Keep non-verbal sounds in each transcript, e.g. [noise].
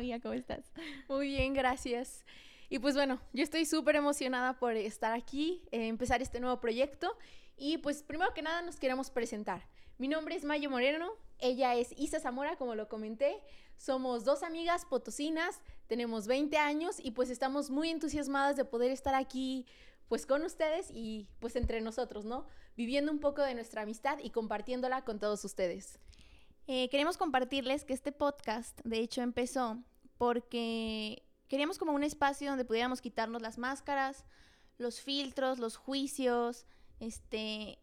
Amiga, ¿cómo estás? Muy bien, gracias. Y pues bueno, yo estoy súper emocionada por estar aquí, eh, empezar este nuevo proyecto. Y pues primero que nada nos queremos presentar. Mi nombre es Mayo Moreno, ella es Isa Zamora, como lo comenté. Somos dos amigas potosinas, tenemos 20 años y pues estamos muy entusiasmadas de poder estar aquí pues con ustedes y pues entre nosotros, ¿no? Viviendo un poco de nuestra amistad y compartiéndola con todos ustedes. Eh, queremos compartirles que este podcast, de hecho, empezó porque queríamos como un espacio donde pudiéramos quitarnos las máscaras, los filtros, los juicios, este,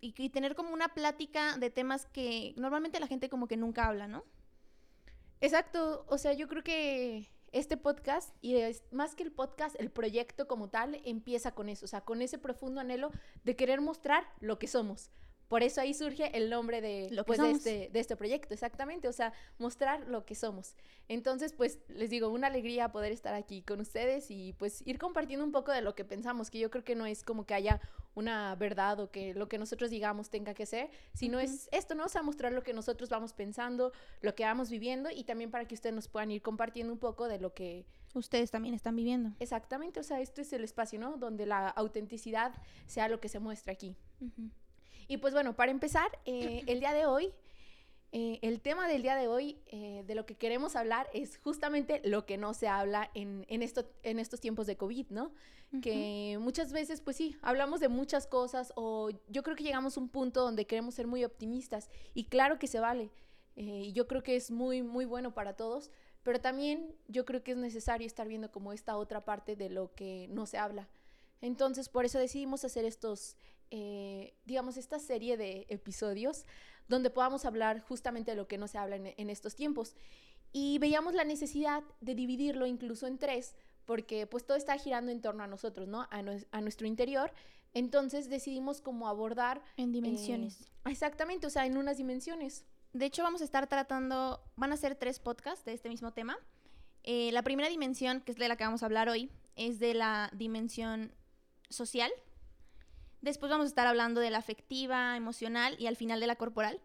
y, tener como una plática de temas que normalmente la gente como que nunca habla, ¿no? Exacto, o sea, yo creo que este podcast, y es, más que el podcast, el proyecto como tal, empieza con eso, o sea, con ese profundo anhelo de querer mostrar lo que somos. Por eso ahí surge el nombre de, lo pues, de, este, de este proyecto, exactamente, o sea, mostrar lo que somos. Entonces, pues les digo, una alegría poder estar aquí con ustedes y pues ir compartiendo un poco de lo que pensamos, que yo creo que no es como que haya una verdad o que lo que nosotros digamos tenga que ser, sino uh -huh. es esto, ¿no? O sea, mostrar lo que nosotros vamos pensando, lo que vamos viviendo y también para que ustedes nos puedan ir compartiendo un poco de lo que ustedes también están viviendo. Exactamente, o sea, esto es el espacio, ¿no? Donde la autenticidad sea lo que se muestra aquí. Uh -huh. Y pues bueno, para empezar, eh, el día de hoy, eh, el tema del día de hoy, eh, de lo que queremos hablar, es justamente lo que no se habla en, en, esto, en estos tiempos de COVID, ¿no? Uh -huh. Que muchas veces, pues sí, hablamos de muchas cosas o yo creo que llegamos a un punto donde queremos ser muy optimistas y claro que se vale. y yo creo que es muy, muy bueno para todos, pero también yo creo que es necesario estar viendo como esta otra parte de lo que no se habla. Entonces, por eso decidimos hacer estos, eh, digamos, esta serie de episodios donde podamos hablar justamente de lo que no se habla en, en, estos tiempos. Y veíamos la necesidad de dividirlo incluso en tres, porque pues todo está girando en torno a nosotros, ¿no? A, no, a nuestro interior. Entonces decidimos como abordar... En dimensiones. Eh, exactamente, o sea, en unas dimensiones. De hecho, vamos a estar tratando, van a ser tres podcasts de este mismo tema. Eh, la primera dimensión, que es de la que vamos a hablar hoy, es de la dimensión social. Después vamos a estar hablando de la afectiva, emocional y al final de la corporal.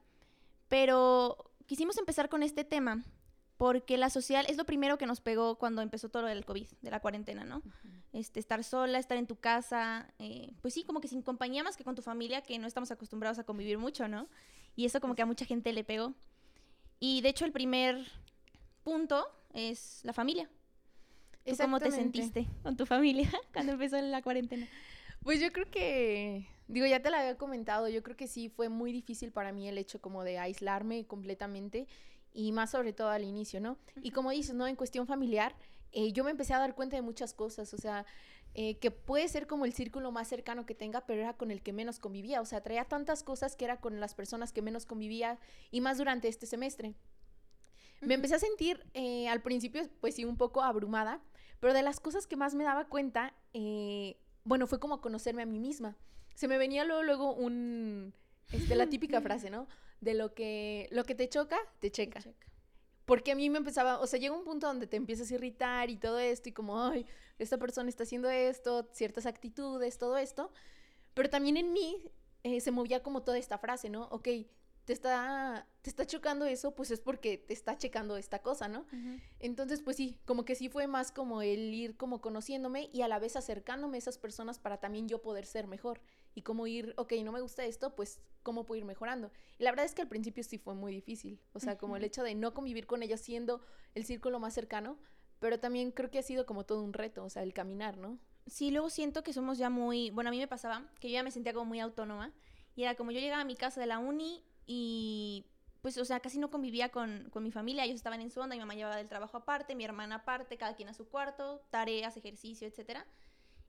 Pero quisimos empezar con este tema porque la social es lo primero que nos pegó cuando empezó todo el COVID, de la cuarentena, ¿no? Uh -huh. este, estar sola, estar en tu casa, eh, pues sí, como que sin compañía más que con tu familia, que no estamos acostumbrados a convivir mucho, ¿no? Y eso como que a mucha gente le pegó. Y de hecho el primer punto es la familia. ¿Tú ¿Cómo te sentiste con tu familia [laughs] cuando empezó la cuarentena? Pues yo creo que, digo, ya te la había comentado, yo creo que sí fue muy difícil para mí el hecho como de aislarme completamente y más sobre todo al inicio, ¿no? Uh -huh. Y como dices, ¿no? En cuestión familiar, eh, yo me empecé a dar cuenta de muchas cosas, o sea, eh, que puede ser como el círculo más cercano que tenga, pero era con el que menos convivía, o sea, traía tantas cosas que era con las personas que menos convivía y más durante este semestre. Uh -huh. Me empecé a sentir eh, al principio, pues sí, un poco abrumada, pero de las cosas que más me daba cuenta, eh, bueno, fue como conocerme a mí misma. Se me venía luego, luego un, este, la típica [laughs] frase, ¿no? De lo que, lo que te choca, te checa. te checa. Porque a mí me empezaba, o sea, llega un punto donde te empiezas a irritar y todo esto, y como, ay, esta persona está haciendo esto, ciertas actitudes, todo esto. Pero también en mí eh, se movía como toda esta frase, ¿no? Ok, te está, te está chocando eso, pues es porque te está checando esta cosa, ¿no? Uh -huh. Entonces, pues sí, como que sí fue más como el ir como conociéndome y a la vez acercándome a esas personas para también yo poder ser mejor. Y como ir, ok, no me gusta esto, pues cómo puedo ir mejorando. Y la verdad es que al principio sí fue muy difícil. O sea, uh -huh. como el hecho de no convivir con ellos siendo el círculo más cercano, pero también creo que ha sido como todo un reto, o sea, el caminar, ¿no? Sí, luego siento que somos ya muy, bueno, a mí me pasaba que yo ya me sentía como muy autónoma. Y era como yo llegaba a mi casa de la uni y pues, o sea, casi no convivía con, con, mi familia, ellos estaban en su onda, mi mamá llevaba del trabajo aparte, mi hermana aparte, cada quien a su cuarto, tareas, ejercicio, etcétera.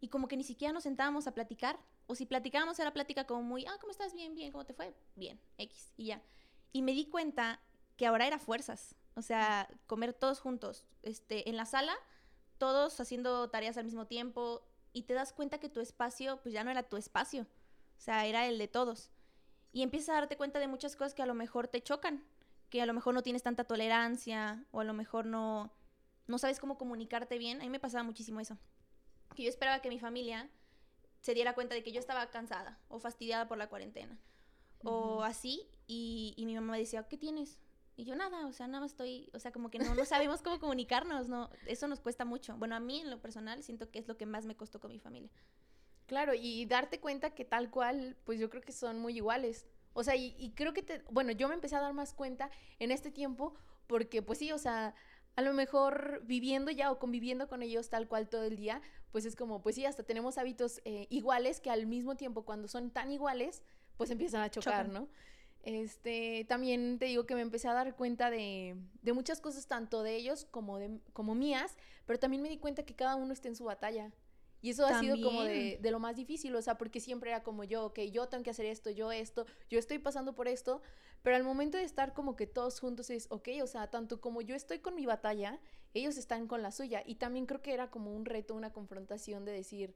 Y como que ni siquiera nos sentábamos a platicar, o si platicábamos era plática como muy, ah, ¿cómo estás? Bien, bien, ¿cómo te fue? Bien, X, y ya. Y me di cuenta que ahora era fuerzas, o sea, comer todos juntos, este, en la sala, todos haciendo tareas al mismo tiempo, y te das cuenta que tu espacio, pues ya no era tu espacio, o sea, era el de todos y empiezas a darte cuenta de muchas cosas que a lo mejor te chocan, que a lo mejor no tienes tanta tolerancia o a lo mejor no, no sabes cómo comunicarte bien. A mí me pasaba muchísimo eso, que yo esperaba que mi familia se diera cuenta de que yo estaba cansada o fastidiada por la cuarentena uh -huh. o así y, y, mi mamá decía, ¿qué tienes? Y yo nada, o sea, nada más estoy, o sea, como que no, no sabemos cómo comunicarnos, ¿no? Eso nos cuesta mucho. Bueno, a mí en lo personal siento que es lo que más me costó con mi familia. Claro, y darte cuenta que tal cual, pues yo creo que son muy iguales. O sea, y, y creo que, te, bueno, yo me empecé a dar más cuenta en este tiempo porque, pues sí, o sea, a lo mejor viviendo ya o conviviendo con ellos tal cual todo el día, pues es como, pues sí, hasta tenemos hábitos eh, iguales que al mismo tiempo cuando son tan iguales, pues empiezan a chocar, Chocan. ¿no? Este, también te digo que me empecé a dar cuenta de, de muchas cosas, tanto de ellos como, de, como mías, pero también me di cuenta que cada uno está en su batalla. Y eso ha sido como de, También. de lo más difícil, o sea, porque siempre era como yo, ok, yo tengo que hacer esto, yo esto, yo estoy pasando por esto, pero al momento de estar como que todos juntos es, ok, o sea, tanto como yo estoy con mi batalla, ellos están con la suya. Y también creo que era como un reto, una confrontación de decir,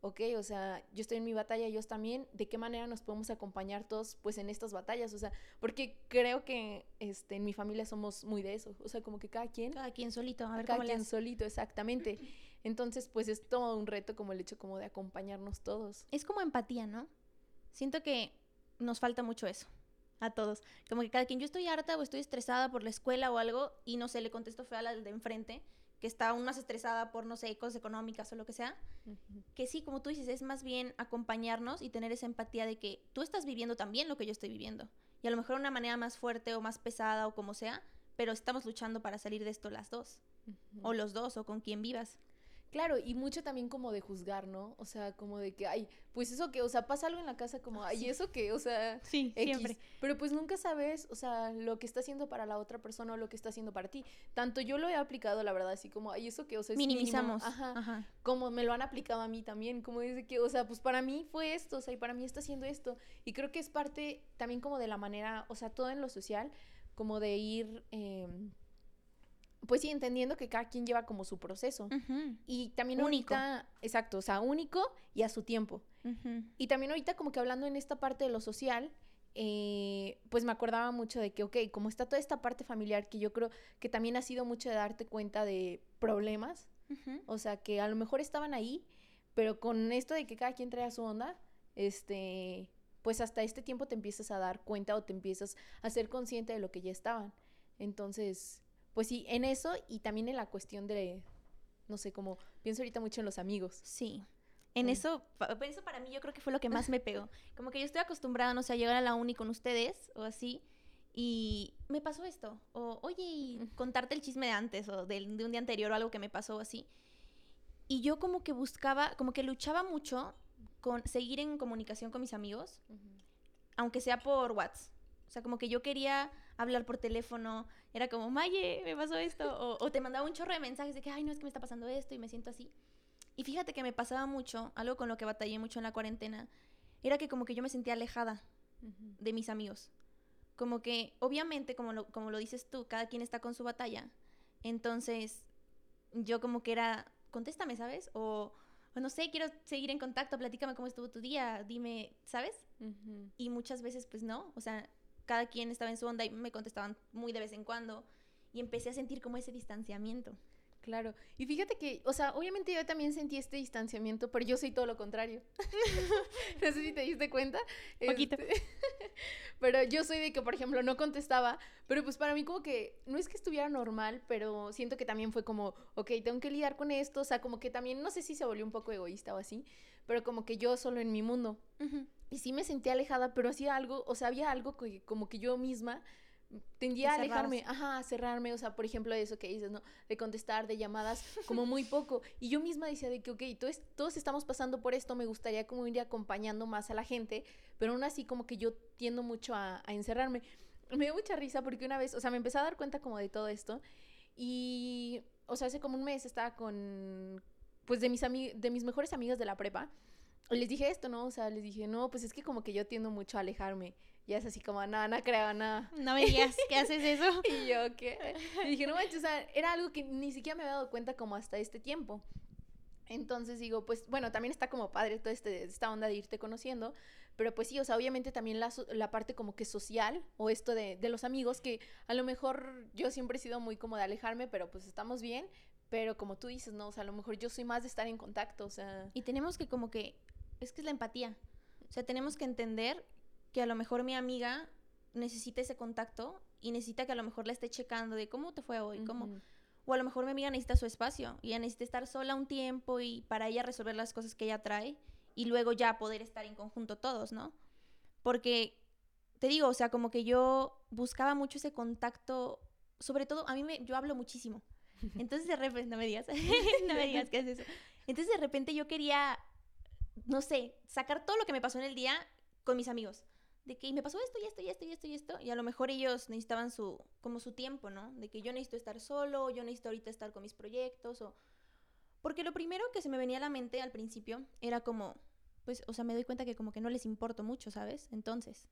ok, o sea, yo estoy en mi batalla, ellos también, ¿de qué manera nos podemos acompañar todos pues en estas batallas? O sea, porque creo que este, en mi familia somos muy de eso, o sea, como que cada quien Cada quien solito, a ver cada cómo quien solito, exactamente. [laughs] Entonces, pues es todo un reto como el hecho como de acompañarnos todos. Es como empatía, ¿no? Siento que nos falta mucho eso a todos. Como que cada quien, yo estoy harta o estoy estresada por la escuela o algo y no sé, le contesto feo a la de enfrente, que está aún más estresada por, no sé, cosas económicas o lo que sea. Que sí, como tú dices, es más bien acompañarnos y tener esa empatía de que tú estás viviendo también lo que yo estoy viviendo. Y a lo mejor de una manera más fuerte o más pesada o como sea, pero estamos luchando para salir de esto las dos. O los dos, o con quien vivas. Claro, y mucho también como de juzgar, ¿no? O sea, como de que, ay, pues eso que, o sea, pasa algo en la casa como, ay, Sí. eso que, o sea, Sí, X. Pero pues nunca sabes, o sea, lo que está haciendo para la otra persona o lo que está haciendo para ti. Tanto yo lo he aplicado, la verdad, así como, ay, eso que, o sea, es mínimo". Minimizamos. Ajá. Ajá. como me lo han aplicado a mí también, como dice que, o sea, pues para mí fue esto, o sea, y para mí está haciendo esto. Y creo que es parte también como de la manera, o sea, todo en lo social, como de ir, em, pues sí, entendiendo que cada quien lleva como su proceso. Y también Único. ahorita, exacto, o sea, único y a su tiempo. Y también ahorita como que hablando en esta parte de lo social, eh, pues me acordaba mucho de que, ok, como está toda esta parte familiar, que yo creo que también ha sido mucho de darte cuenta de problemas, o sea, que a lo mejor estaban ahí, pero con esto de que cada quien trae su onda, este, pues hasta este tiempo te empiezas a dar cuenta o te empiezas a ser consciente de lo que ya estaban. Entonces, pues sí, en eso y también en la cuestión de, no sé, como pienso ahorita mucho en los amigos. Sí. En Mm. eso, pa- eso para mí yo creo que fue lo que más me [laughs] pegó. Como que yo estoy acostumbrada, no sé, a llegar a la uni con ustedes o así. Y me pasó esto. O, oye, y contarte el chisme de antes o del- de, un día anterior o algo que me pasó o así. Y yo como que buscaba, como que luchaba mucho con seguir en comunicación con mis amigos, aunque sea por WhatsApp. O sea, como que yo quería hablar por teléfono. Era como, Maye, me pasó esto. O, o te mandaba un chorro de mensajes de que, ay, no, es que me está pasando esto y me siento así. Y fíjate que me pasaba mucho, algo con lo que batallé mucho en la cuarentena, era que como que yo me sentía alejada de mis amigos. Como que, obviamente, como lo, como lo dices tú, cada quien está con su batalla. Entonces, yo como que era, contéstame, ¿sabes? O, o no sé, quiero seguir en contacto, platícame cómo estuvo tu día, dime, ¿sabes? Ujú. Y muchas veces, pues no, o sea, cada quien estaba en su onda y me contestaban muy de vez en cuando. Y empecé a sentir como ese distanciamiento. Claro. Y fíjate que, o sea, obviamente yo también sentí este distanciamiento, pero yo soy todo lo contrario. [laughs] no sé si te diste cuenta. Poquito. Este, [laughs] pero yo soy de que, por ejemplo, no contestaba, pero pues para mí como que no es que estuviera normal, pero siento que también fue como, ok, tengo que lidiar con esto, o sea, como que también, no sé si se volvió un poco egoísta o así, pero como que yo solo en mi mundo. Y sí me sentía alejada, pero hacía algo, o sea, había algo que como que yo misma tendía a alejarme, ajá, a cerrarme, o sea, por ejemplo, eso que dices, ¿no? De contestar, de llamadas, como muy poco. Y yo misma decía de que, ok, todos, todos estamos pasando por esto, me gustaría como ir acompañando más a la gente, pero aún así como que yo tiendo mucho a, a encerrarme. Me dio mucha risa porque una vez, o sea, me empecé a dar cuenta como de todo esto y, o sea, hace como un mes estaba con, pues, de mis, de mis mejores amigas de la prepa. Les dije esto, ¿no? O sea, les dije, no, pues es que como que yo tiendo mucho a alejarme. Y es así como, nada, no creo, nada. No me digas que haces eso. [laughs] Y yo, ¿qué? Y dije, no manches, o sea, era algo que ni siquiera me había dado cuenta como hasta este tiempo. Entonces digo, pues bueno, también está como padre toda este, esta onda de irte conociendo, pero pues sí, o sea, obviamente también la, la parte como que social o esto de, de los amigos, que a lo mejor yo siempre he sido muy como de alejarme, pero pues estamos bien, pero como tú dices, ¿no? O sea, a lo mejor yo soy más de estar en contacto, o sea... Y tenemos que como que, es que es la empatía. O sea, tenemos que entender que a lo mejor mi amiga necesita ese contacto y necesita que a lo mejor la esté checando de cómo te fue hoy, cómo... O a lo mejor mi amiga necesita su espacio y ella necesita estar sola un tiempo y para ella resolver las cosas que ella trae y luego ya poder estar en conjunto todos, ¿no? Porque, te digo, o sea, como que yo buscaba mucho ese contacto, sobre todo, a mí me, yo hablo muchísimo. [laughs] Entonces de repente, no me digas, [laughs] no me digas [laughs] qué es eso. Entonces de repente yo quería, no sé, sacar todo lo que me pasó en el día con mis amigos de que me pasó esto y esto y esto y esto y esto, y a lo mejor ellos necesitaban su, como su tiempo, ¿no? De que yo necesito estar solo, yo necesito ahorita estar con mis proyectos, o... Porque lo primero que se me venía a la mente al principio era como, pues, o sea, me doy cuenta que como que no les importo mucho, ¿sabes? Entonces,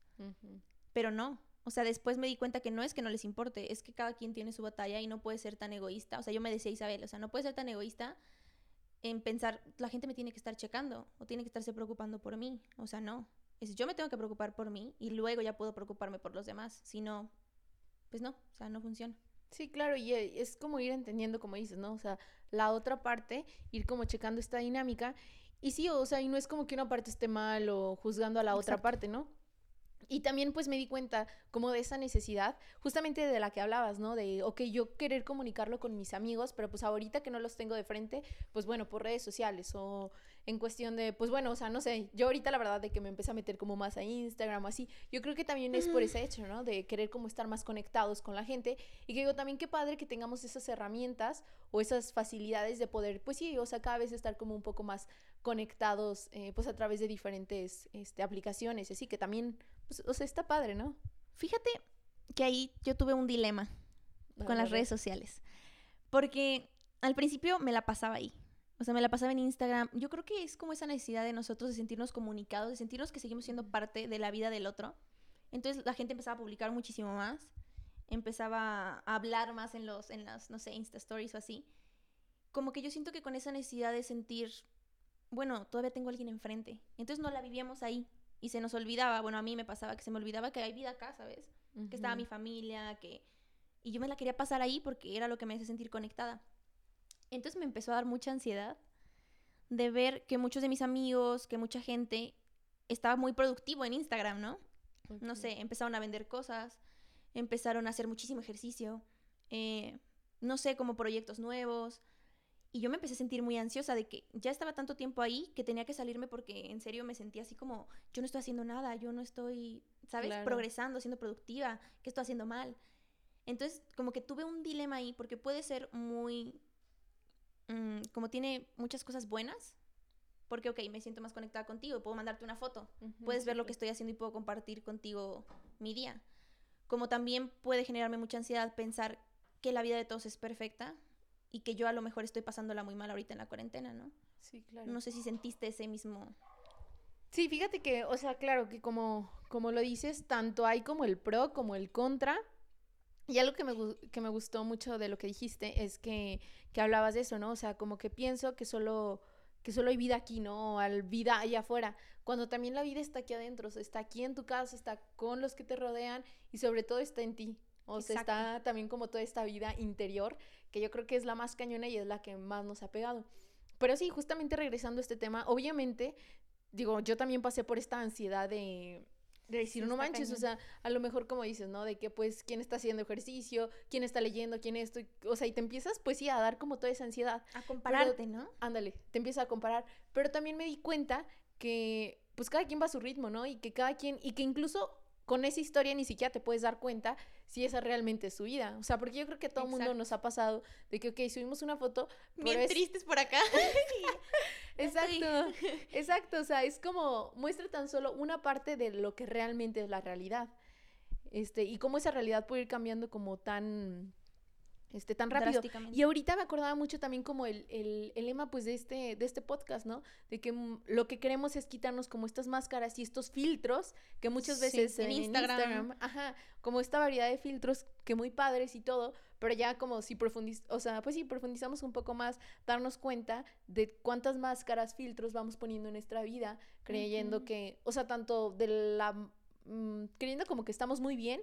pero no, o sea, después me di cuenta que no es que no les importe, es que cada quien tiene su batalla y no puede ser tan egoísta. O sea, yo me decía Isabel, o sea, no puede ser tan egoísta en pensar, la gente me tiene que estar checando o tiene que estarse preocupando por mí. O sea, no es yo me tengo que preocupar por mí y luego ya puedo preocuparme por los demás. Si no, pues no, o sea, no funciona. Sí, claro, y eh, es como ir entendiendo, como dices, ¿no? O sea, la otra parte, ir como checando esta dinámica. Y sí, o sea, y no es como que una parte esté mal o juzgando a la otra parte, ¿no? Y también pues me di cuenta como de esa necesidad, justamente de la que hablabas, ¿no? De, ok, yo querer comunicarlo con mis amigos, pero pues ahorita que no los tengo de frente, pues bueno, por redes sociales o en cuestión de, pues bueno, o sea, no sé, yo ahorita la verdad de que me empecé a meter como más a Instagram o así, yo creo que también es por ese hecho, ¿no? De querer como estar más conectados con la gente y que digo también qué padre que tengamos esas herramientas o esas facilidades de poder, pues sí, o sea, cada vez estar como un poco más conectados, eh, pues a través de diferentes este, aplicaciones, así que también, pues, o sea, está padre, ¿no? Fíjate que ahí yo tuve un dilema con las redes sociales, porque al principio me la pasaba ahí o sea, me la pasaba en Instagram. Yo creo que es como esa necesidad de nosotros de sentirnos comunicados, de sentirnos que seguimos siendo parte de la vida del otro. Entonces la gente empezaba a publicar muchísimo más, empezaba a hablar más en los, en las, no sé, Insta Stories o así. Como que yo siento que con esa necesidad de sentir, bueno, todavía tengo a alguien enfrente. Entonces no la vivíamos ahí y se nos olvidaba, bueno, a mí me pasaba que se me olvidaba que hay vida acá, ¿sabes? Que estaba mi familia, que... Y yo me la quería pasar ahí porque era lo que me hacía sentir conectada. Entonces me empezó a dar mucha ansiedad de ver que muchos de mis amigos, que mucha gente estaba muy productivo en Instagram, ¿no? No sé, empezaron a vender cosas, empezaron a hacer muchísimo ejercicio, eh, no sé, como proyectos nuevos. Y yo me empecé a sentir muy ansiosa de que ya estaba tanto tiempo ahí que tenía que salirme porque en serio me sentía así como, yo no estoy haciendo nada, yo no estoy, ¿sabes? Progresando, siendo productiva, ¿qué estoy haciendo mal? Entonces, como que tuve un dilema ahí porque puede ser muy Mm, como tiene muchas cosas buenas, porque, ok, me siento más conectada contigo, puedo mandarte una foto, puedes ver lo que estoy haciendo y puedo compartir contigo mi día. Como también puede generarme mucha ansiedad pensar que la vida de todos es perfecta y que yo a lo mejor estoy pasándola muy mal ahorita en la cuarentena, ¿no? Sí, claro. No sé si sentiste ese mismo... Sí, fíjate que, o sea, claro que como, como lo dices, tanto hay como el pro como el contra, y algo que me, que me gustó mucho de lo que dijiste es que, que, hablabas de eso, ¿no? O sea, como que pienso que solo, que solo hay vida aquí, ¿no? O hay vida allá afuera, cuando también la vida está aquí adentro, o sea, está aquí en tu casa, está con los que te rodean y sobre todo está en ti. O sea, está también como toda esta vida interior, que yo creo que es la más cañona y es la que más nos ha pegado. Pero sí, justamente regresando a este tema, obviamente, digo, yo también pasé por esta ansiedad de de decir, no manches, o sea, a lo mejor como dices, ¿no? De que pues quién está haciendo ejercicio, quién está leyendo, quién esto, o sea, y te empiezas pues sí a dar como toda esa ansiedad. A compararte, ¿no? Ándale, te empiezas a comparar, pero también me di cuenta que pues cada quien va a su ritmo, ¿no? Y que cada quien, y que incluso con esa historia ni siquiera te puedes dar cuenta si esa realmente es su vida. O sea, porque yo creo que a todo el mundo nos ha pasado de que, ok, subimos una foto. Bien tristes por acá. [laughs] [laughs] exacto, [laughs] exacto. O sea, es como muestra tan solo una parte de lo que realmente es la realidad. Este, y cómo esa realidad puede ir cambiando como tan este, tan rápido. Y ahorita me acordaba mucho también como el, el, el, lema pues de este, de este podcast, ¿no? De que lo que queremos es quitarnos como estas máscaras y estos filtros que muchas veces en, Instagram. ajá, como esta variedad de filtros que muy padres y todo, pero ya como si profundizamos, o sea, pues si profundizamos un poco más, darnos cuenta de cuántas máscaras, filtros vamos poniendo en nuestra vida, creyendo que, o sea, tanto de la, mm, creyendo como que estamos muy bien,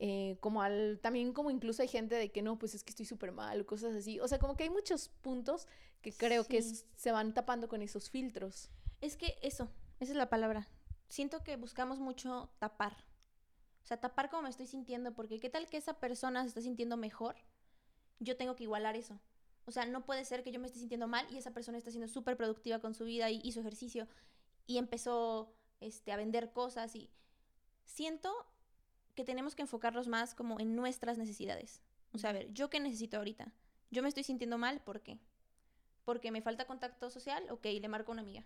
eh, como al, también como incluso hay gente de que no, pues es que estoy súper mal, cosas así. O sea, como que hay muchos puntos que creo que se van tapando con esos filtros. Es que eso, esa es la palabra. Siento que buscamos mucho tapar. O sea, tapar cómo me estoy sintiendo, porque qué tal que esa persona se está sintiendo mejor, yo tengo que igualar eso. O sea, no puede ser que yo me esté sintiendo mal y esa persona está siendo súper productiva con su vida y hizo ejercicio y empezó este, a vender cosas y siento que tenemos que enfocarnos más como en nuestras necesidades. O sea, a ver, ¿yo qué necesito ahorita? Yo me estoy sintiendo mal, ¿por qué? Porque me falta contacto social, ok, le marco a una amiga.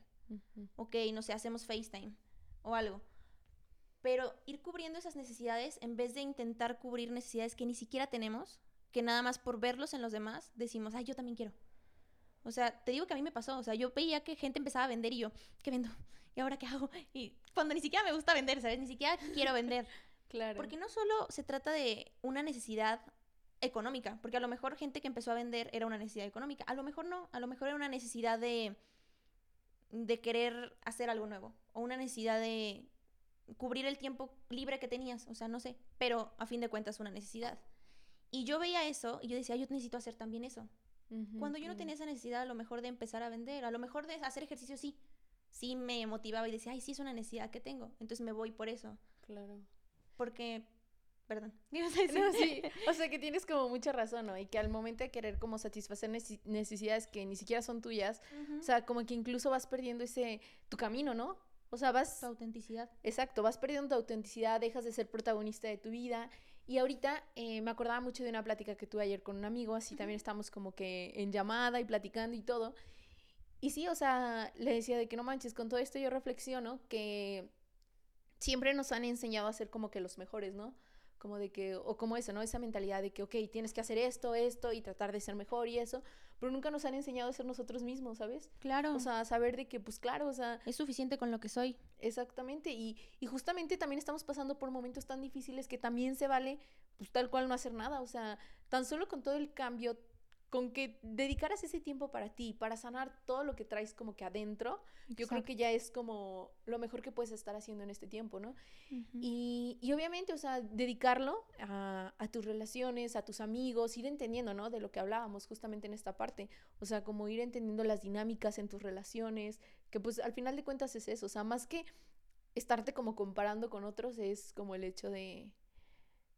Ok, no sé, hacemos FaceTime o algo. Pero ir cubriendo esas necesidades en vez de intentar cubrir necesidades que ni siquiera tenemos, que nada más por verlos en los demás decimos, ay, yo también quiero. O sea, te digo que a mí me pasó, o sea, yo veía que gente empezaba a vender y yo, ¿qué vendo? ¿Y ahora qué hago? Y cuando ni siquiera me gusta vender, ¿sabes? Ni siquiera quiero vender. [laughs] claro. Porque no solo se trata de una necesidad económica, porque a lo mejor gente que empezó a vender era una necesidad económica, a lo mejor no, a lo mejor era una necesidad de de querer hacer algo nuevo o una necesidad de cubrir el tiempo libre que tenías, o sea, no sé, pero a fin de cuentas una necesidad. Y yo veía eso y yo decía, yo necesito hacer también eso. Cuando yo no tenía esa necesidad a lo mejor de empezar a vender, a lo mejor de hacer ejercicio, sí. Sí me motivaba y decía, ay, sí es una necesidad que tengo. Entonces me voy por eso. Claro. Porque, perdón. [laughs] No, sí. O sea que tienes como mucha razón, ¿no? Y que al momento de querer como satisfacer necesidades que ni siquiera son tuyas, o sea, como que incluso vas perdiendo ese, tu camino, ¿no? O sea, vas... Tu autenticidad. Exacto, vas perdiendo tu autenticidad, dejas de ser protagonista de tu vida y ahorita eh, me acordaba mucho de una plática que tuve ayer con un amigo, así también estamos como que en llamada y platicando y todo. Y sí, o sea, le decía de que no manches, con todo esto yo reflexiono que siempre nos han enseñado a ser como que los mejores, ¿no? Como de que, o como eso, ¿no? Esa mentalidad de que, ok, tienes que hacer esto, esto y tratar de ser mejor y eso, pero nunca nos han enseñado a ser nosotros mismos, ¿sabes? Claro. O sea, saber de que, pues claro, o sea... Es suficiente con lo que soy. Exactamente, y, y justamente también estamos pasando por momentos tan difíciles que también se vale, pues tal cual no hacer nada, o sea, tan solo con todo el cambio con que dedicaras ese tiempo para ti, para sanar todo lo que traes como que adentro, yo creo que ya es como lo mejor que puedes estar haciendo en este tiempo, ¿no? y, y, obviamente, o sea, dedicarlo a, a, tus relaciones, a tus amigos, ir entendiendo, ¿no? De lo que hablábamos justamente en esta parte, o sea, como ir entendiendo las dinámicas en tus relaciones, que pues al final de cuentas es eso, o sea, más que estarte como comparando con otros, es como el hecho de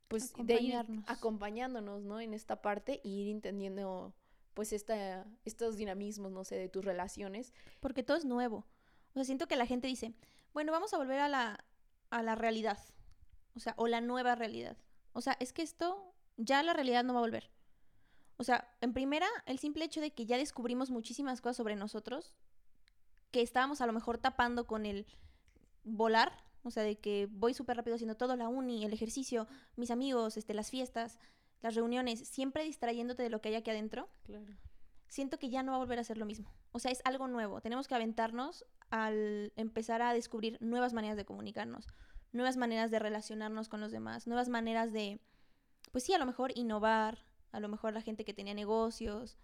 pues de ir acompañándonos, ¿no? En esta parte y ir entendiendo pues esta, estos dinamismos, no sé, de tus relaciones. Porque todo es nuevo. O sea, siento que la gente dice, bueno, vamos a volver a la, a la realidad. O sea, o la nueva realidad. O sea, es que esto, ya la realidad no va a volver. O sea, en primera, el simple hecho de que ya descubrimos muchísimas cosas sobre nosotros, que estábamos a lo mejor tapando con el volar, o sea, de que voy súper rápido haciendo todo, la uni, el ejercicio, mis amigos, este, las fiestas, las reuniones, siempre distrayéndote de lo que hay aquí adentro. Claro. Siento que ya no va a volver a ser lo mismo. O sea, es algo nuevo. Tenemos que aventarnos al empezar a descubrir nuevas maneras de comunicarnos, nuevas maneras de relacionarnos con los demás, nuevas maneras de, pues sí, a lo mejor innovar, a lo mejor la gente que tenía negocios,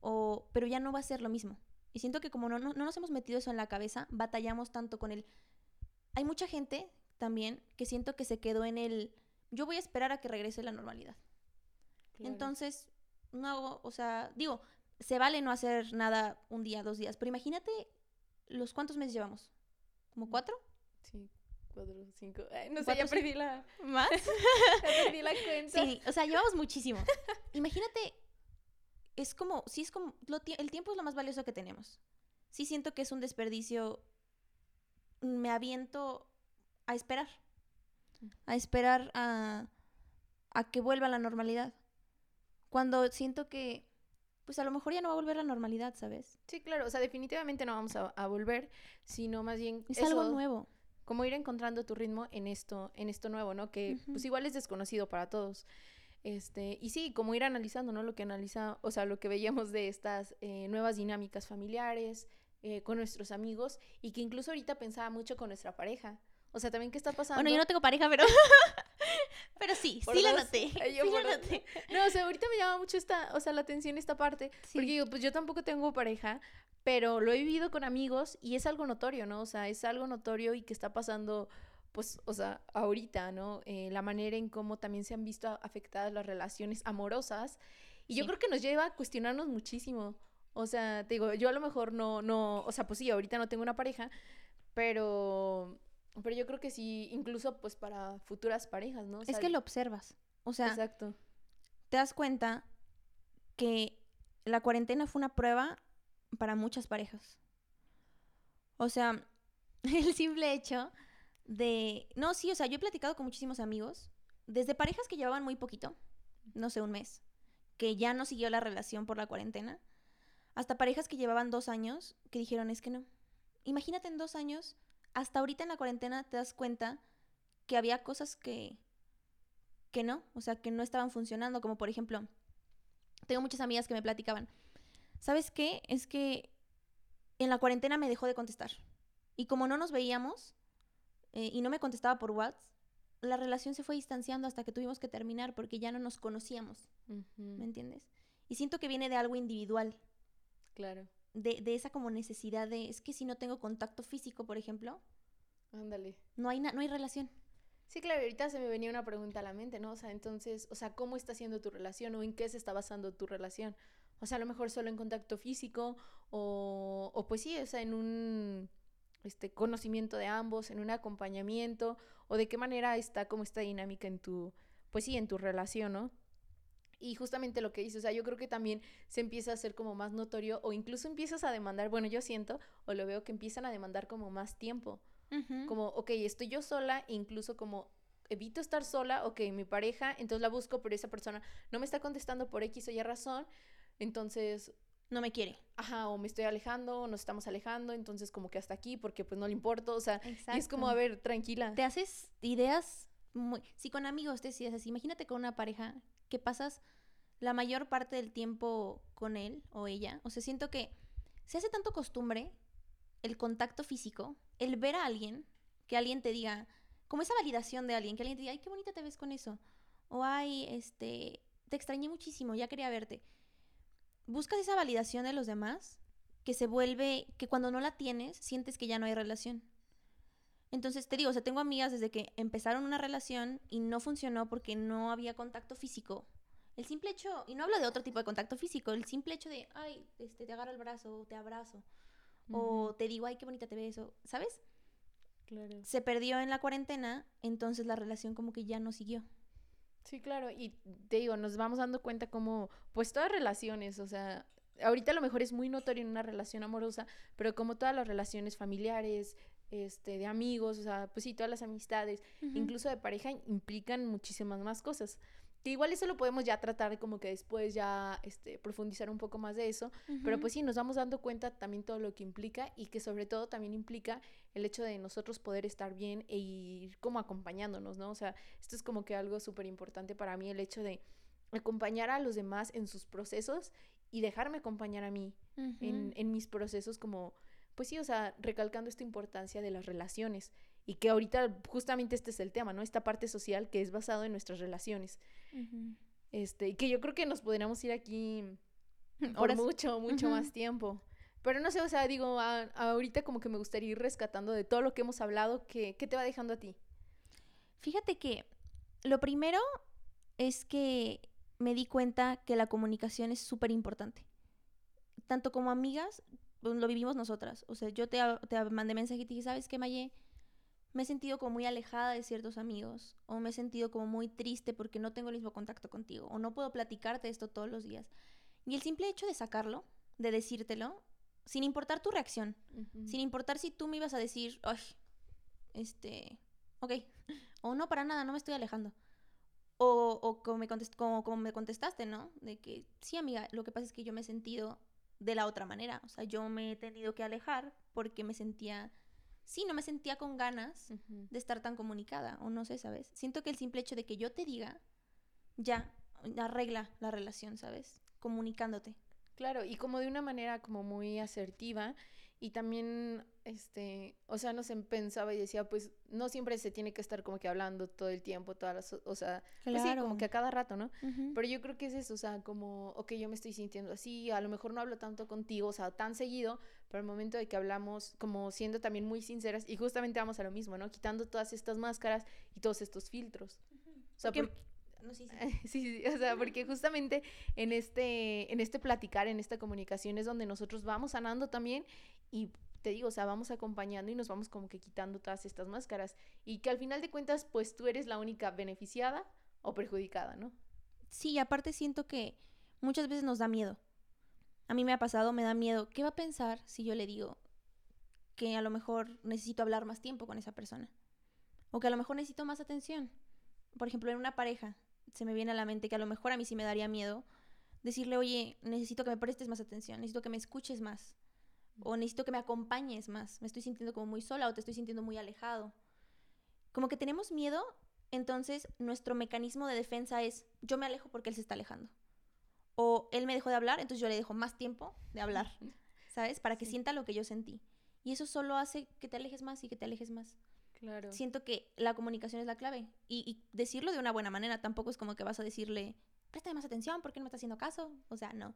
o, pero ya no va a ser lo mismo. Y siento que como no, no, no nos hemos metido eso en la cabeza, batallamos tanto con el hay mucha gente también que siento que se quedó en el, yo voy a esperar a que regrese la normalidad. Entonces, no hago, o sea, digo, se vale no hacer nada un día, dos días, pero imagínate los cuántos meses llevamos. ¿Como mm. cuatro? Sí, cuatro, cinco. no sé, ya perdí la. ¿Más? [laughs] ya perdí la cuenta. Sí, o sea, llevamos muchísimo. [laughs] Imagínate, es como, sí, es como, el tiempo es lo más valioso que tenemos. Sí siento que es un desperdicio me aviento a esperar. A esperar a, a que vuelva la normalidad. Cuando siento que, pues a lo mejor ya no va a volver la normalidad, ¿sabes? Sí, claro. O sea, definitivamente no vamos a, volver, sino más bien... Es algo nuevo. Como ir encontrando tu ritmo en esto, en esto nuevo, ¿no? Que pues igual es desconocido para todos. Este, y sí, como ir analizando, ¿no? Lo que analiza, o sea, lo que veíamos de estas eh, nuevas dinámicas familiares, eh, con nuestros amigos y que incluso ahorita pensaba mucho con nuestra pareja. O sea, también qué está pasando. Bueno, yo no tengo pareja, pero [laughs] pero sí, sí la noté. sí noté. No, o sea, ahorita me llama mucho esta, o sea, la atención esta parte, porque digo, pues yo tampoco tengo pareja, pero lo he vivido con amigos y es algo notorio, ¿no? O sea, es algo notorio y que está pasando pues, o sea, ahorita, ¿no? Eh, la manera en cómo también se han visto afectadas las relaciones amorosas. Y yo creo que nos lleva a cuestionarnos muchísimo. O sea, te digo, yo a lo mejor no, no, o sea, pues sí, ahorita no tengo una pareja, pero, Pero yo creo que sí, incluso pues para futuras parejas, ¿no? O Es que lo observas. O sea, Exacto. te das cuenta que la cuarentena fue una prueba para muchas parejas. O sea, [laughs] el simple hecho de... No, sí, o sea, yo he platicado con muchísimos amigos, desde parejas que llevaban muy poquito, no sé, un mes, que ya no siguió la relación por la cuarentena, hasta parejas que llevaban dos años que dijeron, es que no. Imagínate en dos años, hasta ahorita en la cuarentena te das cuenta que había cosas que, que no, o sea, que no estaban funcionando, como por ejemplo, tengo muchas amigas que me platicaban, ¿sabes qué? Es que en la cuarentena me dejó de contestar. Y como no nos veíamos eh, y no me contestaba por WhatsApp, la relación se fue distanciando hasta que tuvimos que terminar porque ya no nos conocíamos, ¿me entiendes? Y siento que viene de algo individual, Claro. de, de esa como necesidad de, es que si no tengo contacto físico, por ejemplo, Ándale. no hay, na- no hay relación. Sí, claro, ahorita se me venía una pregunta a la mente, ¿no? O sea, entonces, o sea, ¿cómo está siendo tu relación o en qué se está basando tu relación? O sea, a lo mejor solo en contacto físico o, o pues sí, o sea, en un este, conocimiento de ambos, en un acompañamiento o de qué manera está como esta dinámica en tu, pues sí, en tu relación, ¿no? Y justamente lo que dices, o sea, yo creo que también se empieza a hacer como más notorio o incluso empiezas a demandar, bueno, yo siento o lo veo que empiezan a demandar como más tiempo como, ok, estoy yo sola, incluso como evito estar sola, ok, mi pareja, entonces la busco, pero esa persona no me está contestando por X o Y razón, entonces, no me quiere. ajá, o me estoy alejando, o nos estamos alejando, entonces como que hasta aquí, porque pues no le importo, o sea, y es como, a ver, tranquila. te haces ideas Si con amigos te decides así, imagínate con una pareja que pasas la mayor parte del tiempo con él o ella. O sea, siento que se hace tanto costumbre el contacto físico, el ver a alguien, que alguien te diga, como esa validación de alguien, que alguien te diga, ay, qué bonita te ves con eso. O ay, este, te extrañé muchísimo, ya quería verte. Buscas esa validación de los demás que se vuelve, que cuando no la tienes, sientes que ya no hay relación. Entonces te digo, o sea, tengo amigas desde que empezaron una relación y no funcionó porque no había contacto físico. El simple hecho, y no hablo de otro tipo de contacto físico, el simple hecho de, ay, este, te agarro el brazo, o te abrazo, o te digo, ay, qué bonita te ves, o, ¿sabes? claro. Se perdió en la cuarentena, entonces la relación como que ya no siguió. Sí, claro, y te digo, nos vamos dando cuenta como, pues todas relaciones, o sea, ahorita a lo mejor es muy notorio en una relación amorosa, pero como todas las relaciones familiares, este, de amigos, o sea, pues sí, todas las amistades, incluso de pareja, implican muchísimas más cosas. Que igual eso lo podemos ya tratar como que después ya este, profundizar un poco más de eso, pero pues sí, nos vamos dando cuenta también todo lo que implica y que sobre todo también implica el hecho de nosotros poder estar bien e ir como acompañándonos, ¿no? O sea, esto es como que algo súper importante para mí, el hecho de acompañar a los demás en sus procesos y dejarme acompañar a mí en, en mis procesos como, pues sí, o sea, recalcando esta importancia de las relaciones y que ahorita justamente este es el tema, ¿no? Esta parte social que es basado en nuestras relaciones. Este, y que yo creo que nos podríamos ir aquí [laughs] por mucho, mucho más tiempo. Pero no sé, o sea, digo, a- ahorita como que me gustaría ir rescatando de todo lo que hemos hablado, ¿qué, qué te va dejando a ti? Fíjate que lo primero es que me di cuenta que la comunicación es súper importante. Tanto como amigas, lo vivimos nosotras. O sea, yo te, te mandé mensaje y te dije, ¿sabes qué, Maye? Me he sentido como muy alejada de ciertos amigos. O me he sentido como muy triste porque no tengo el mismo contacto contigo. O no puedo platicarte esto todos los días. Y el simple hecho de sacarlo, de decírtelo, sin importar tu reacción, sin importar si tú me ibas a decir, ay, este, ok, o no, para nada, no me estoy alejando. O, o como, me contest- como, como me contestaste, ¿no? De que, sí, amiga, lo que pasa es que yo me he sentido de la otra manera. O sea, yo me he tenido que alejar porque me sentía, sí, no me sentía con ganas de estar tan comunicada, o no sé, ¿sabes? Siento que el simple hecho de que yo te diga, ya, arregla la relación, ¿sabes? Comunicándote. Claro, y como de una manera como muy asertiva y también, este, o sea, no sé, pensaba y decía, pues no siempre se tiene que estar como que hablando todo el tiempo, todas las, o sea, pues sí, como que a cada rato, ¿no? Ujú. Pero yo creo que es eso, o sea, como, ok, yo me estoy sintiendo así, a lo mejor no hablo tanto contigo, o sea, tan seguido, pero al momento de que hablamos, como siendo también muy sinceras, y justamente vamos a lo mismo, ¿no? Quitando todas estas máscaras y todos estos filtros. O sea, Porque- porque- No, sí, [laughs] sí. Sí, sí, o sea, porque justamente en este, en este platicar, en esta comunicación es donde nosotros vamos sanando también y te digo, o sea, vamos acompañando y nos vamos como que quitando todas estas máscaras y que al final de cuentas, pues tú eres la única beneficiada o perjudicada, ¿no? Sí, aparte siento que muchas veces nos da miedo. A mí me ha pasado, me da miedo. ¿Qué va a pensar si yo le digo que a lo mejor necesito hablar más tiempo con esa persona? O que a lo mejor necesito más atención. Por ejemplo, en una pareja, se me viene a la mente que a lo mejor a mí sí me daría miedo decirle, oye, necesito que me prestes más atención, necesito que me escuches más, o necesito que me acompañes más, me estoy sintiendo como muy sola o te estoy sintiendo muy alejado. Como que tenemos miedo, entonces nuestro mecanismo de defensa es, yo me alejo porque él se está alejando. O él me dejó de hablar, entonces yo le dejo más tiempo de hablar, [laughs] ¿sabes? Para que sienta lo que yo sentí. Y eso solo hace que te alejes más y que te alejes más. Claro. Siento que la comunicación es la clave. Y, y decirlo de una buena manera. Tampoco es como que vas a decirle, préstame más atención, ¿por qué no me está haciendo caso? O sea, no.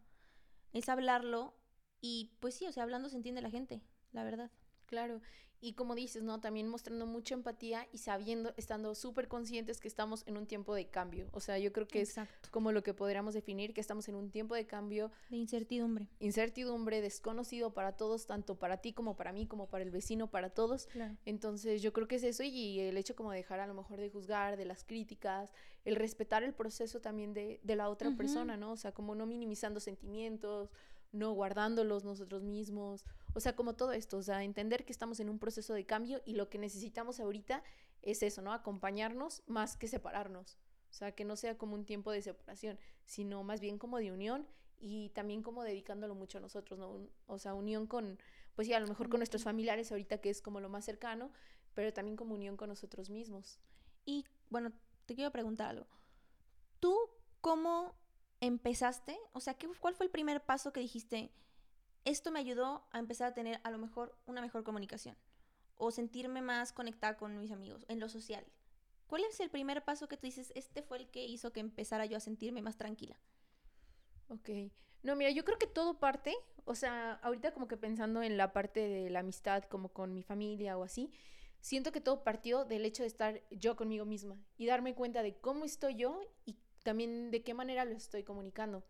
Es hablarlo y pues sí, o sea, hablando se entiende la gente, la verdad. Claro. Y como dices, ¿no? También mostrando mucha empatía y sabiendo, estando súper conscientes que estamos en un tiempo de cambio. O sea, yo creo que Exacto. es como lo que podríamos definir, que estamos en un tiempo de cambio, De incertidumbre. incertidumbre, desconocido para todos, tanto para ti como para mí, como para el vecino, para todos. Claro. Entonces yo creo que es eso y el hecho como de dejar a lo mejor de juzgar, de las críticas, el respetar el proceso también de, de la otra persona, ¿no? O sea, como no minimizando sentimientos, no guardándolos nosotros mismos, o sea, como todo esto, o sea, entender que estamos en un proceso de cambio y lo que necesitamos ahorita es eso, ¿no? Acompañarnos más que separarnos, o sea, que no sea como un tiempo de separación, sino más bien como de unión y también como dedicándolo mucho a nosotros, ¿no? Un- o sea, unión con, pues sí, a lo mejor con nuestros familiares ahorita que es como lo más cercano, pero también como unión con nosotros mismos. Y bueno, te quiero preguntar algo. ¿Tú cómo empezaste? O sea, ¿qué, ¿cuál fue el primer paso que dijiste? Esto me ayudó a empezar a tener a lo mejor una mejor comunicación o sentirme más conectada con mis amigos en lo social. ¿Cuál es el primer paso que tú dices, este fue el que hizo que empezara yo a sentirme más tranquila? Ok. No, mira, yo creo que todo parte, o sea, ahorita como que pensando en la parte de la amistad, como con mi familia o así, siento que todo partió del hecho de estar yo conmigo misma y darme cuenta de cómo estoy yo y también de qué manera lo estoy comunicando.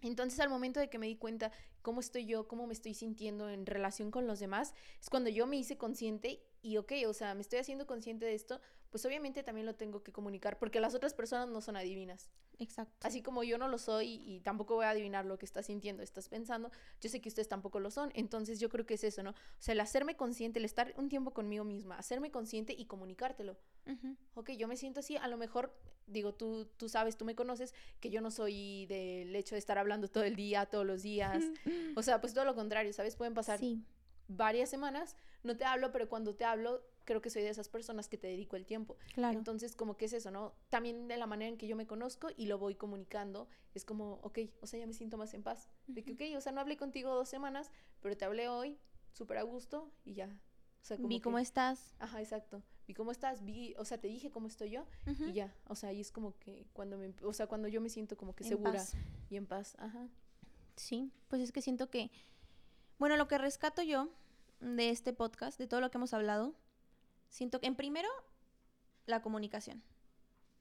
Entonces al momento de que me di cuenta cómo estoy yo, cómo me estoy sintiendo en relación con los demás, es cuando yo me hice consciente y ok, o sea, me estoy haciendo consciente de esto, pues obviamente también lo tengo que comunicar porque las otras personas no son adivinas. Exacto. Así como yo no lo soy y tampoco voy a adivinar lo que estás sintiendo, estás pensando, yo sé que ustedes tampoco lo son. Entonces yo creo que es eso, ¿no? O sea, el hacerme consciente, el estar un tiempo conmigo misma, hacerme consciente y comunicártelo. Ujú. Ok, yo me siento así, a lo mejor, digo, tú, tú sabes, tú me conoces, que yo no soy del hecho de estar hablando todo el día, todos los días. [laughs] O sea, pues todo lo contrario, ¿sabes? Pueden pasar Sí, varias semanas, no te hablo, pero cuando te hablo, creo que soy de esas personas que te dedico el tiempo. claro. Entonces, como que es eso, ¿no? También de la manera en que yo me conozco y lo voy comunicando, es como, ok, o sea, ya me siento más en paz. De que, ok, o sea, no hablé contigo dos semanas, pero te hablé hoy, súper a gusto y ya. O sea, como Vi que- cómo estás. Ajá, exacto. Vi cómo estás, vi, o sea, te dije cómo estoy yo Ujú. y ya. O sea, ahí es como que cuando me, o sea, cuando yo me siento como que En segura paz. y en paz. Ajá. Sí, pues es que siento que, bueno, lo que rescato yo de este podcast, de todo lo que hemos hablado, siento que en primero, la comunicación.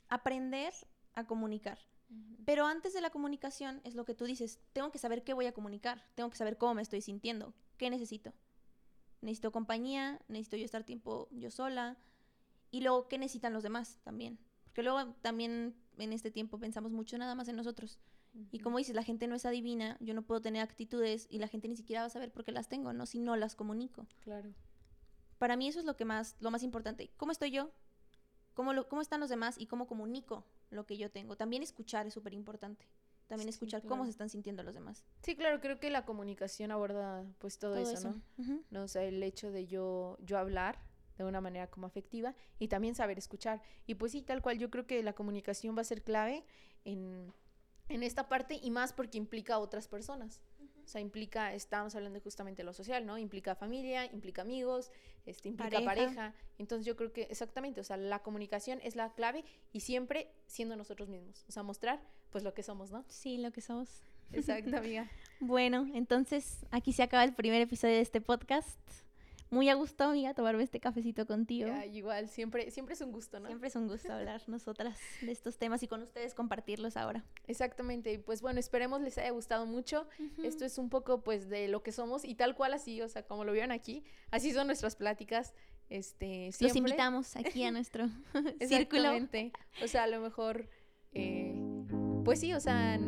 Aprender a comunicar. Pero antes de la comunicación es lo que tú dices, tengo que saber qué voy a comunicar, tengo que saber cómo me estoy sintiendo, qué necesito. Necesito compañía, necesito yo estar tiempo yo sola y luego qué necesitan los demás también. Porque luego también en este tiempo pensamos mucho nada más en nosotros. Y como dices, la gente no es adivina, yo no puedo tener actitudes y la gente ni siquiera va a saber por qué las tengo, ¿no? Si no las comunico. Claro. Para mí eso es lo que más, lo más importante. ¿Cómo estoy yo? ¿Cómo, lo- cómo están los demás? Y cómo comunico lo que yo tengo. También escuchar es súper importante. También Sí, escuchar claro. cómo se están sintiendo los demás. Sí, claro, creo que la comunicación aborda pues todo, Todo eso, eso. ¿no? Ujú. ¿no? O sea, el hecho de yo, yo hablar de una manera como afectiva y también saber escuchar. Y pues sí, tal cual, yo creo que la comunicación va a ser clave en, en esta parte y más porque implica a otras personas. O sea, implica, estamos hablando justamente de lo social, ¿no? Implica familia, implica amigos, este, implica Pareja. pareja. Entonces yo creo que exactamente, o sea, la comunicación es la clave y siempre siendo nosotros mismos. O sea, mostrar pues lo que somos, ¿no? Sí, lo que somos. Exacto, amiga. [laughs] Bueno, entonces aquí se acaba el primer episodio de este podcast. Muy a gusto, amiga, tomarme este cafecito contigo. Ya, igual, siempre, siempre es un gusto, ¿no? Siempre es un gusto hablar [laughs] nosotras de estos temas y con ustedes compartirlos ahora. Exactamente, pues bueno, esperemos les haya gustado mucho. Esto es un poco pues de lo que somos y tal cual así, o sea, como lo vieron aquí, así son nuestras pláticas. Este, Los invitamos aquí a nuestro [laughs] [laughs] círculo. O sea, a lo mejor, eh, pues sí, o sea,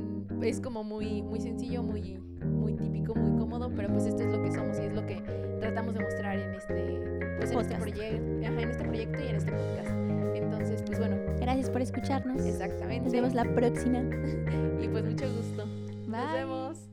es como muy, muy sencillo, muy, muy típico, muy pero pues esto es lo que somos y es lo que tratamos de mostrar en este, pues, en este, proyecto, en este proyecto y en este podcast. Entonces, pues bueno. Gracias por escucharnos. Exactamente. Nos vemos la próxima. [laughs] y pues mucho gusto. Nos vemos.